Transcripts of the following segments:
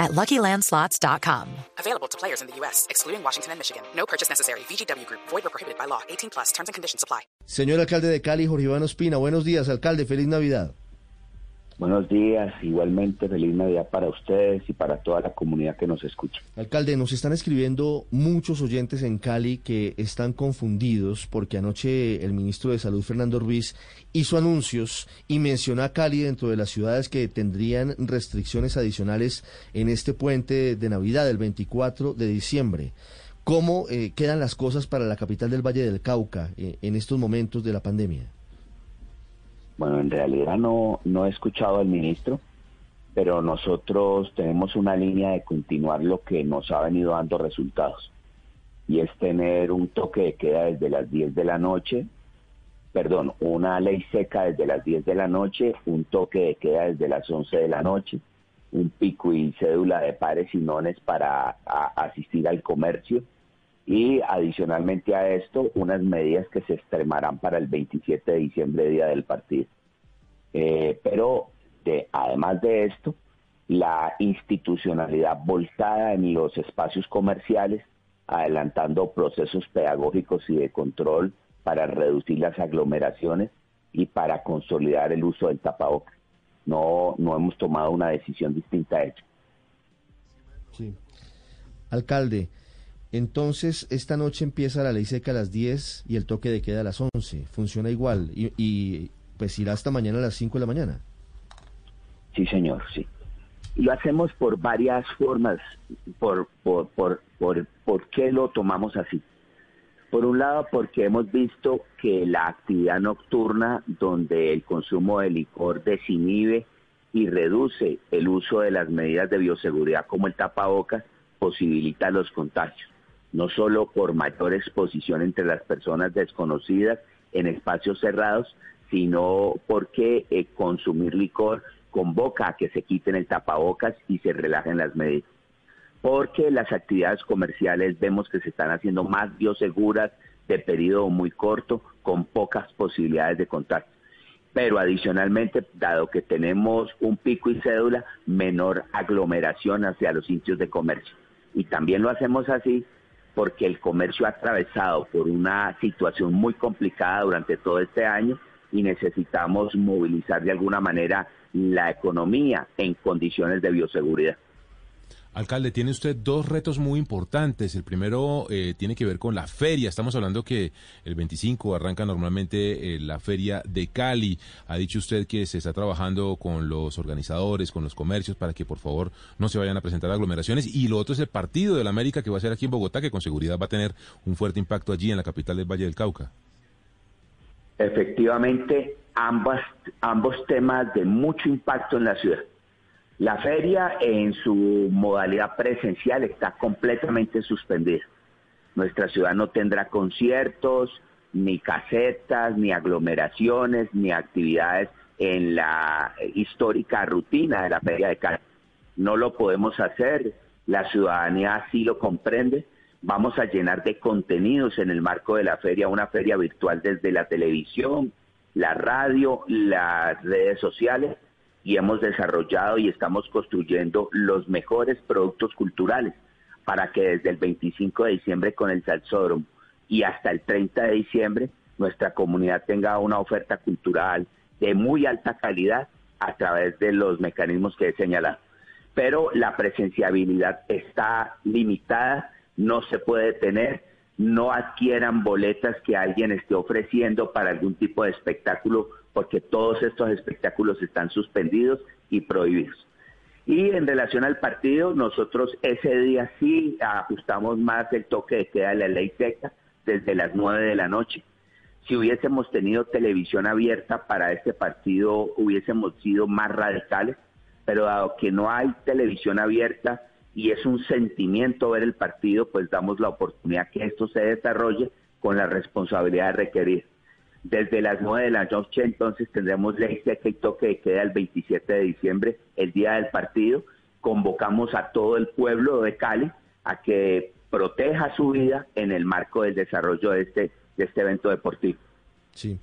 at LuckyLandSlots.com. Available to players in the U.S., excluding Washington and Michigan. No purchase necessary. VGW Group. Void or prohibited by law. 18 plus. Terms and conditions apply. Señor alcalde de Cali, Jorge Iván Ospina. Buenos días, alcalde. Feliz Navidad. Buenos días, igualmente feliz Navidad para ustedes y para toda la comunidad que nos escucha. Alcalde, nos están escribiendo muchos oyentes en Cali que están confundidos porque anoche el ministro de Salud, Fernando Ruiz, hizo anuncios y mencionó a Cali dentro de las ciudades que tendrían restricciones adicionales en este puente de Navidad, el 24 de diciembre. ¿Cómo eh, quedan las cosas para la capital del Valle del Cauca eh, en estos momentos de la pandemia? Bueno, en realidad no, no he escuchado al ministro, pero nosotros tenemos una línea de continuar lo que nos ha venido dando resultados. Y es tener un toque de queda desde las 10 de la noche, perdón, una ley seca desde las 10 de la noche, un toque de queda desde las 11 de la noche, un pico y cédula de pares y nones para asistir al comercio y adicionalmente a esto unas medidas que se extremarán para el 27 de diciembre, día del partido. Eh, pero de, además de esto, la institucionalidad volcada en los espacios comerciales, adelantando procesos pedagógicos y de control para reducir las aglomeraciones y para consolidar el uso del tapabocas. No, no hemos tomado una decisión distinta a ello. Sí. Alcalde, entonces, esta noche empieza la ley seca a las 10 y el toque de queda a las 11. Funciona igual y, y pues irá hasta mañana a las 5 de la mañana. Sí, señor, sí. Lo hacemos por varias formas. Por, por, por, por, ¿Por qué lo tomamos así? Por un lado, porque hemos visto que la actividad nocturna, donde el consumo de licor desinhibe y reduce el uso de las medidas de bioseguridad como el tapabocas, posibilita los contagios no solo por mayor exposición entre las personas desconocidas en espacios cerrados, sino porque eh, consumir licor convoca a que se quiten el tapabocas y se relajen las medidas. Porque las actividades comerciales vemos que se están haciendo más bioseguras de periodo muy corto, con pocas posibilidades de contacto. Pero adicionalmente, dado que tenemos un pico y cédula, menor aglomeración hacia los sitios de comercio. Y también lo hacemos así porque el comercio ha atravesado por una situación muy complicada durante todo este año y necesitamos movilizar de alguna manera la economía en condiciones de bioseguridad. Alcalde, tiene usted dos retos muy importantes. El primero eh, tiene que ver con la feria. Estamos hablando que el 25 arranca normalmente eh, la feria de Cali. Ha dicho usted que se está trabajando con los organizadores, con los comercios, para que por favor no se vayan a presentar aglomeraciones. Y lo otro es el partido de la América que va a ser aquí en Bogotá, que con seguridad va a tener un fuerte impacto allí en la capital del Valle del Cauca. Efectivamente, ambas, ambos temas de mucho impacto en la ciudad. La feria en su modalidad presencial está completamente suspendida. Nuestra ciudad no tendrá conciertos, ni casetas, ni aglomeraciones, ni actividades en la histórica rutina de la Feria de Cali. No lo podemos hacer, la ciudadanía así lo comprende. Vamos a llenar de contenidos en el marco de la feria, una feria virtual desde la televisión, la radio, las redes sociales y hemos desarrollado y estamos construyendo los mejores productos culturales para que desde el 25 de diciembre con el Salsódromo y hasta el 30 de diciembre nuestra comunidad tenga una oferta cultural de muy alta calidad a través de los mecanismos que he señalado. Pero la presenciabilidad está limitada, no se puede tener, no adquieran boletas que alguien esté ofreciendo para algún tipo de espectáculo porque todos estos espectáculos están suspendidos y prohibidos. Y en relación al partido, nosotros ese día sí ajustamos más el toque de queda de la ley seca desde las nueve de la noche. Si hubiésemos tenido televisión abierta para este partido, hubiésemos sido más radicales, pero dado que no hay televisión abierta y es un sentimiento ver el partido, pues damos la oportunidad que esto se desarrolle con la responsabilidad de requerir. Desde las 9 de la noche entonces tendremos ley seca y toque de queda el 27 de diciembre, el día del partido. Convocamos a todo el pueblo de Cali a que proteja su vida en el marco del desarrollo de este, de este evento deportivo. Sí.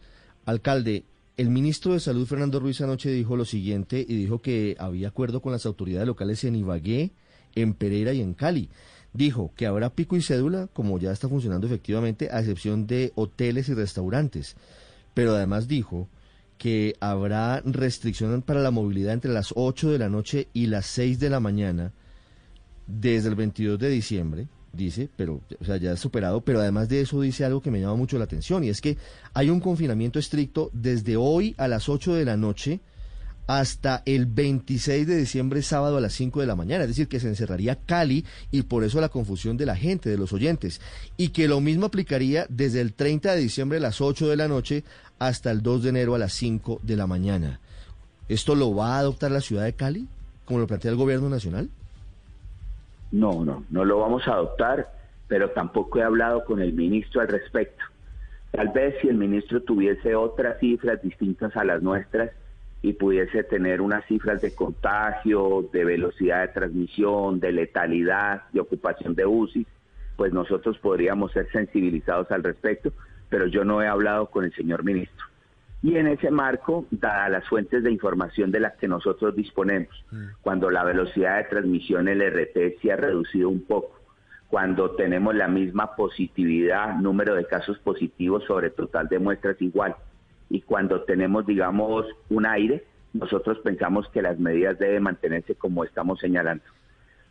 Alcalde, el ministro de Salud, Fernando Ruiz, anoche dijo lo siguiente y dijo que había acuerdo con las autoridades locales en Ibagué, en Pereira y en Cali. Dijo que habrá pico y cédula, como ya está funcionando efectivamente, a excepción de hoteles y restaurantes. Pero además dijo que habrá restricción para la movilidad entre las 8 de la noche y las 6 de la mañana desde el 22 de diciembre dice, pero ya es superado, pero además de eso dice algo que me llama mucho la atención y es que hay un confinamiento estricto desde hoy a las 8 de la noche hasta el 26 de diciembre, sábado a las 5 de la mañana. Es decir, que se encerraría Cali y por eso la confusión de la gente, de los oyentes. Y que lo mismo aplicaría desde el 30 de diciembre a las 8 de la noche hasta el 2 de enero a las 5 de la mañana. ¿Esto lo va a adoptar la ciudad de Cali, como lo plantea el gobierno nacional? No, no, no lo vamos a adoptar, pero tampoco he hablado con el ministro al respecto. Tal vez si el ministro tuviese otras cifras distintas a las nuestras y pudiese tener unas cifras de contagio, de velocidad de transmisión, de letalidad, de ocupación de UCI, pues nosotros podríamos ser sensibilizados al respecto, pero yo no he hablado con el señor ministro. Y en ese marco, dadas las fuentes de información de las que nosotros disponemos, mm. cuando la velocidad de transmisión LRT se ha reducido un poco, cuando tenemos la misma positividad, número de casos positivos sobre total de muestras igual, y cuando tenemos, digamos, un aire, nosotros pensamos que las medidas deben mantenerse como estamos señalando.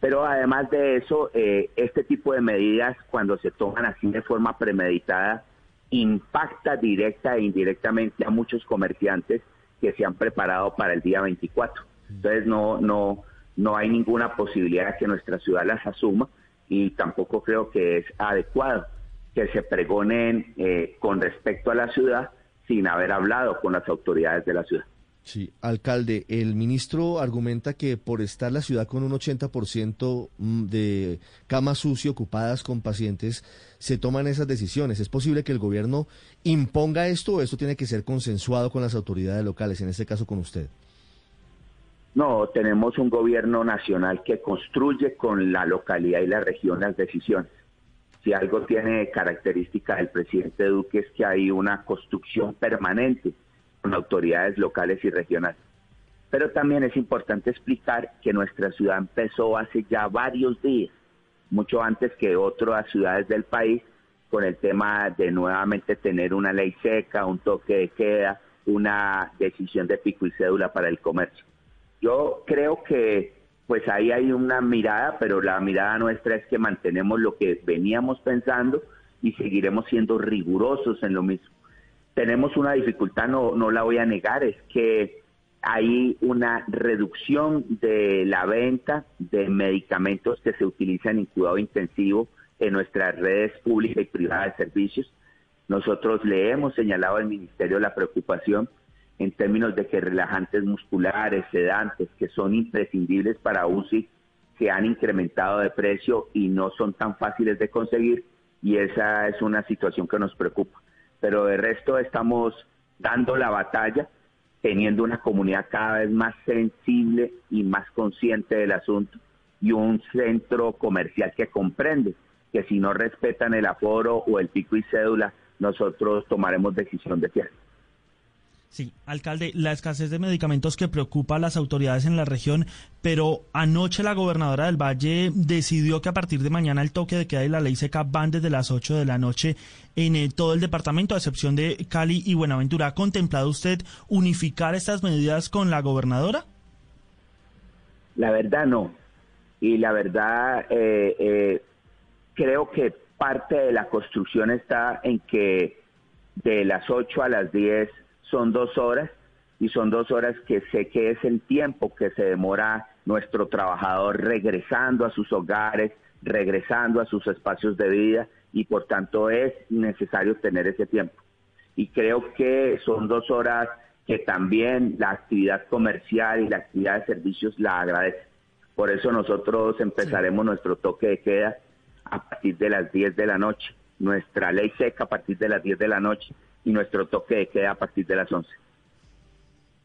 Pero además de eso, eh, este tipo de medidas, cuando se toman así de forma premeditada, impacta directa e indirectamente a muchos comerciantes que se han preparado para el día 24. Entonces no no no hay ninguna posibilidad de que nuestra ciudad las asuma y tampoco creo que es adecuado que se pregonen eh, con respecto a la ciudad sin haber hablado con las autoridades de la ciudad. Sí, alcalde, el ministro argumenta que por estar la ciudad con un 80% mm, de camas UCI ocupadas con pacientes, se toman esas decisiones. ¿Es posible que el gobierno imponga esto o esto tiene que ser consensuado con las autoridades locales, en este caso con usted? No, tenemos un gobierno nacional que construye con la localidad y la región las decisiones. Si algo tiene característica del presidente Duque es que hay una construcción permanente autoridades locales y regionales. Pero también es importante explicar que nuestra ciudad empezó hace ya varios días, mucho antes que otras ciudades del país, con el tema de nuevamente tener una ley seca, un toque de queda, una decisión de pico y cédula para el comercio. Yo creo que pues ahí hay una mirada, pero la mirada nuestra es que mantenemos lo que veníamos pensando y seguiremos siendo rigurosos en lo mismo tenemos una dificultad, no, no la voy a negar, es que hay una reducción de la venta de medicamentos que se utilizan en cuidado intensivo en nuestras redes públicas y privadas de servicios. Nosotros le hemos señalado al Ministerio la preocupación en términos de que relajantes musculares, sedantes, que son imprescindibles para UCI, se han incrementado de precio y no son tan fáciles de conseguir y esa es una situación que nos preocupa pero de resto estamos dando la batalla, teniendo una comunidad cada vez más sensible y más consciente del asunto y un centro comercial que comprende que si no respetan el aforo o el pico y cédula, nosotros tomaremos decisión de cierre. Sí, alcalde, la escasez de medicamentos que preocupa a las autoridades en la región, pero anoche la gobernadora del Valle decidió que a partir de mañana el toque de queda y la ley seca van desde las 8 de la noche en eh, todo el departamento, a excepción de Cali y Buenaventura. ¿Ha contemplado usted unificar estas medidas con la gobernadora? La verdad no. Y la verdad eh, eh, creo que parte de la construcción está en que de las 8 a las 10 son dos horas y son dos horas que sé que es el tiempo que se demora nuestro trabajador regresando a sus hogares, regresando a sus espacios de vida y por tanto es necesario tener ese tiempo. Y creo que son dos horas que también la actividad comercial y la actividad de servicios la agradece. Por eso nosotros empezaremos nuestro toque de queda a partir de las 10 de la noche nuestra ley seca a partir de las 10 de la noche y nuestro toque de queda a partir de las 11.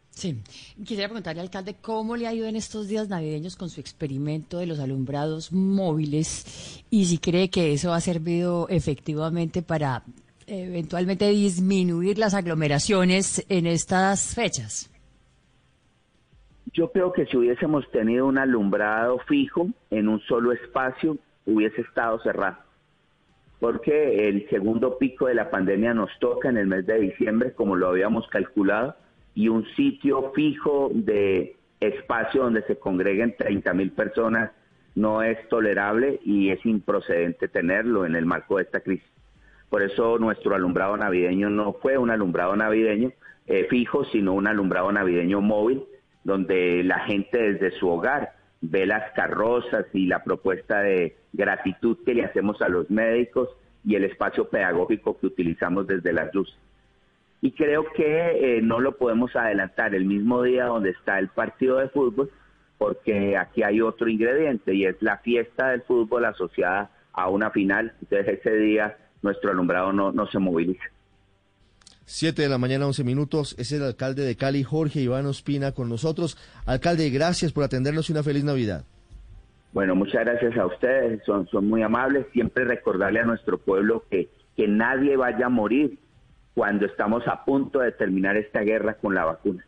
Sí, quisiera preguntarle, alcalde, ¿cómo le ha ido en estos días navideños con su experimento de los alumbrados móviles y si cree que eso ha servido efectivamente para eventualmente disminuir las aglomeraciones en estas fechas? Yo creo que si hubiésemos tenido un alumbrado fijo en un solo espacio, hubiese estado cerrado. Porque el segundo pico de la pandemia nos toca en el mes de diciembre, como lo habíamos calculado, y un sitio fijo de espacio donde se congreguen 30 mil personas no es tolerable y es improcedente tenerlo en el marco de esta crisis. Por eso nuestro alumbrado navideño no fue un alumbrado navideño eh, fijo, sino un alumbrado navideño móvil, donde la gente desde su hogar ve las carrozas y la propuesta de gratitud que le hacemos a los médicos y el espacio pedagógico que utilizamos desde las luces. Y creo que eh, no lo podemos adelantar el mismo día donde está el partido de fútbol, porque aquí hay otro ingrediente y es la fiesta del fútbol asociada a una final. Entonces ese día nuestro alumbrado no, no se moviliza. Siete de la mañana, once minutos. Es el alcalde de Cali, Jorge Iván Ospina, con nosotros. Alcalde, gracias por atendernos y una feliz Navidad. Bueno, muchas gracias a ustedes. Son, son muy amables. Siempre recordarle a nuestro pueblo que, que nadie vaya a morir cuando estamos a punto de terminar esta guerra con la vacuna.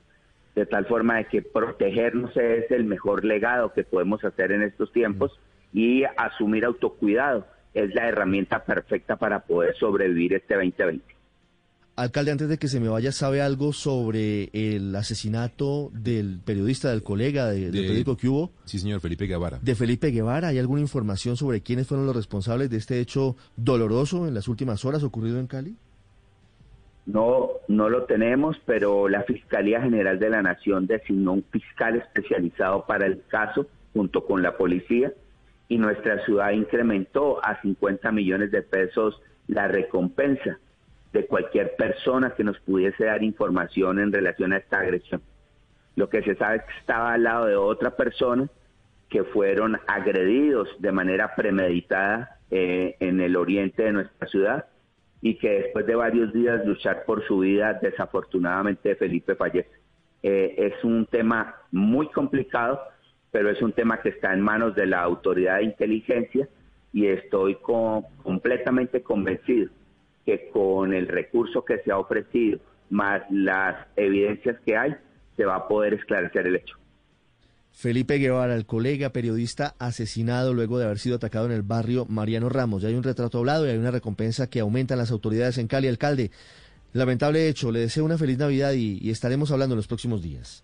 De tal forma de que protegernos es el mejor legado que podemos hacer en estos tiempos y asumir autocuidado es la herramienta perfecta para poder sobrevivir este 2020. Alcalde, antes de que se me vaya, ¿sabe algo sobre el asesinato del periodista, del colega de, del periódico que hubo? Sí, señor, Felipe Guevara. De Felipe Guevara, ¿hay alguna información sobre quiénes fueron los responsables de este hecho doloroso en las últimas horas ocurrido en Cali? No, no lo tenemos, pero la Fiscalía General de la Nación designó un fiscal especializado para el caso junto con la policía y nuestra ciudad incrementó a 50 millones de pesos la recompensa de cualquier persona que nos pudiese dar información en relación a esta agresión. Lo que se sabe es que estaba al lado de otra persona que fueron agredidos de manera premeditada eh, en el oriente de nuestra ciudad y que después de varios días luchar por su vida, desafortunadamente Felipe fallece. Eh, es un tema muy complicado pero es un tema que está en manos de la autoridad de inteligencia y estoy completamente convencido que con el recurso que se ha ofrecido, más las evidencias que hay, se va a poder esclarecer el hecho. Felipe Guevara, el colega periodista asesinado luego de haber sido atacado en el barrio Mariano Ramos. Ya hay un retrato hablado y hay una recompensa que aumentan las autoridades en Cali. Alcalde, lamentable hecho, le deseo una feliz Navidad y, y estaremos hablando en los próximos días.